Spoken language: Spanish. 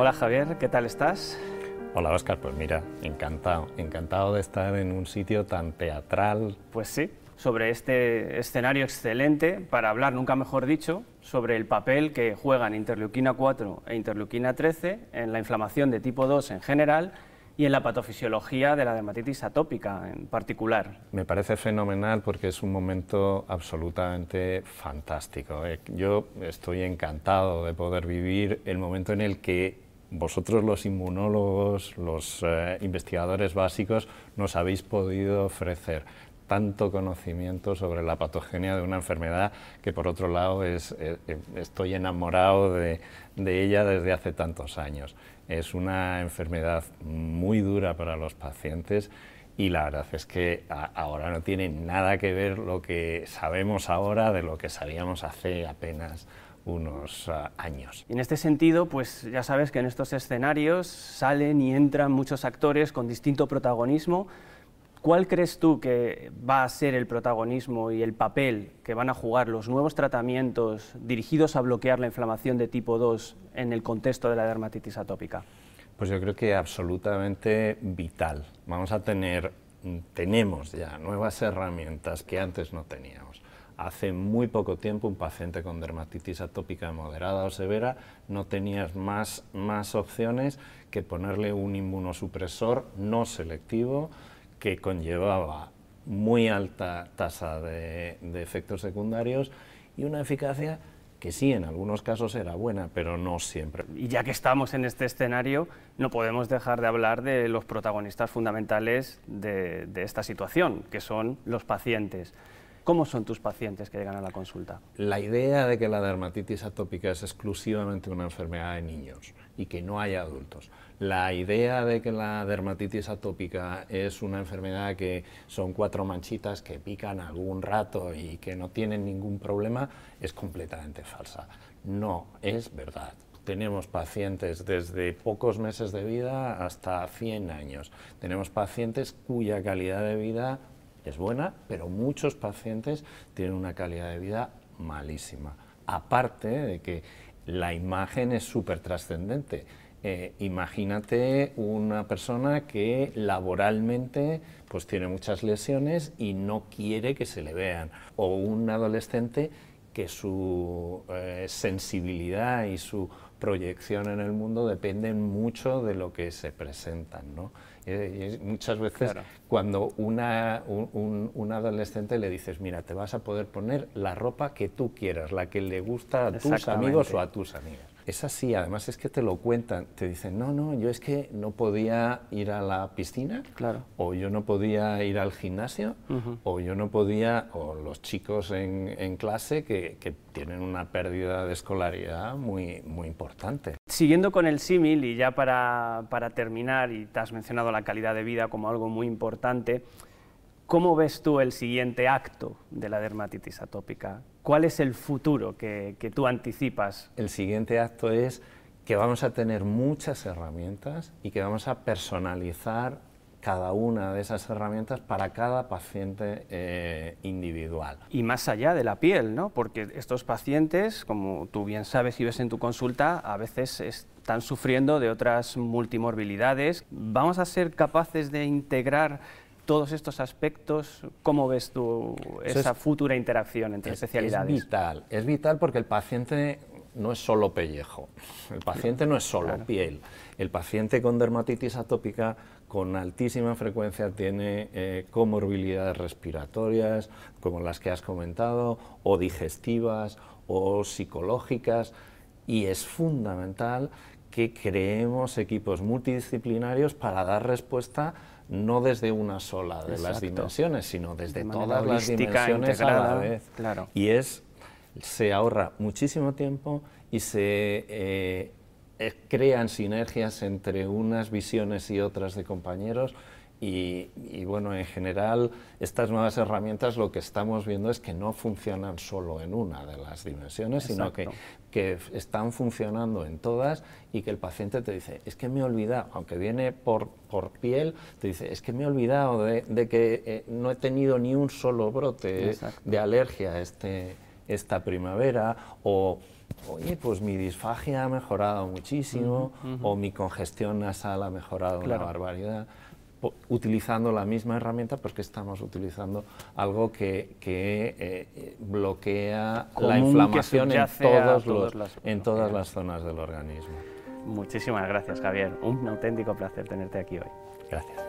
Hola Javier, ¿qué tal estás? Hola Oscar, pues mira, encantado, encantado de estar en un sitio tan teatral. Pues sí, sobre este escenario excelente para hablar, nunca mejor dicho, sobre el papel que juegan interleuquina 4 e interleuquina 13 en la inflamación de tipo 2 en general y en la patofisiología de la dermatitis atópica en particular. Me parece fenomenal porque es un momento absolutamente fantástico. Eh, yo estoy encantado de poder vivir el momento en el que vosotros los inmunólogos, los eh, investigadores básicos, nos habéis podido ofrecer tanto conocimiento sobre la patogenia de una enfermedad que por otro lado es, eh, estoy enamorado de, de, ella desde hace tantos años. Es una enfermedad muy dura para los pacientes y la verdad es que ahora no tiene nada que ver lo que sabemos ahora de lo que sabíamos hace apenas unos uh, años. Y en este sentido, pues ya sabes que en estos escenarios salen y entran muchos actores con distinto protagonismo. ¿Cuál crees tú que va a ser el protagonismo y el papel que van a jugar los nuevos tratamientos dirigidos a bloquear la inflamación de tipo 2 en el contexto de la dermatitis atópica? Pues yo creo que absolutamente vital. Vamos a tener, tenemos ya nuevas herramientas que antes no teníamos. Hace muy poco tiempo un paciente con dermatitis atópica moderada o severa no tenías más, más opciones que ponerle un inmunosupresor no selectivo que conllevaba muy alta tasa de, efectos secundarios y una eficacia que sí, en algunos casos era buena, pero no siempre. Y ya que estamos en este escenario, no podemos dejar de hablar de los protagonistas fundamentales de, de esta situación, que son los pacientes. ¿Cómo son tus pacientes que llegan a la consulta? La idea de que la dermatitis atópica es exclusivamente una enfermedad de niños y que no hay adultos. La idea de que la dermatitis atópica es una enfermedad que son cuatro manchitas que pican algún rato y que no tienen ningún problema es completamente falsa. No es verdad tenemos pacientes desde pocos meses de vida hasta 100 años. Tenemos pacientes cuya calidad de vida es buena, pero muchos pacientes tienen una calidad de vida malísima. Aparte de que la imagen es súper trascendente. Eh, imagínate una persona que laboralmente pues tiene muchas lesiones y no quiere que se le vean, o un adolescente que su eh, sensibilidad y su proyección en el mundo dependen mucho de lo que se presentan. ¿no? Y, muchas veces cuando una, un, adolescente le dices, mira, te vas a poder poner la ropa que tú quieras, la que le gusta a tus amigos o a tus amigas. Es así, además es que te lo cuentan, te dicen, no, no, yo es que no podía ir a la piscina, claro. o yo no podía ir al gimnasio, o yo no podía, o los chicos en, en clase que, que, tienen una pérdida de escolaridad muy, muy importante. Siguiendo con el símil, y ya para, para terminar, y te has mencionado la calidad de vida como algo muy importante, ¿Cómo ves tú el siguiente acto de la dermatitis atópica? ¿Cuál es el futuro que, tú anticipas? El siguiente acto es que vamos a tener muchas herramientas y que vamos a personalizar cada una de esas herramientas para cada paciente eh, individual. Y más allá de la piel, ¿no? Porque estos pacientes, como tú bien sabes y ves en tu consulta, a veces están sufriendo de otras multimorbilidades. ¿Vamos a ser capaces de integrar todos estos aspectos, ¿cómo ves tú esa futura interacción entre especialidades? Es vital, es vital porque el paciente no es solo pellejo, el paciente no es solo piel. El paciente con dermatitis atópica con altísima frecuencia tiene eh, comorbilidades respiratorias, como las que has comentado, o digestivas, o psicológicas, y es fundamental que creemos equipos multidisciplinarios para dar respuesta no desde una sola de las dimensiones, sino desde todas las dimensiones a la vez. Claro. Y es, se ahorra muchísimo tiempo y se eh, eh, crean sinergias entre unas visiones y otras de compañeros y, bueno, en general, estas nuevas herramientas lo que estamos viendo es que no funcionan solo en una de las dimensiones, sino que, que, están funcionando en todas y que el paciente te dice, es que me he olvidado, aunque viene por, por piel, te dice, es que me he olvidado de, que eh, no he tenido ni un solo brote de alergia este, esta primavera o oye, pues mi disfagia ha mejorado muchísimo o mi congestión nasal ha mejorado una barbaridad utilizando la misma herramienta porque estamos utilizando algo que, eh, bloquea la inflamación en, todos en todas las zonas del organismo. Muchísimas gracias, Javier. Un auténtico placer tenerte aquí hoy. Gracias.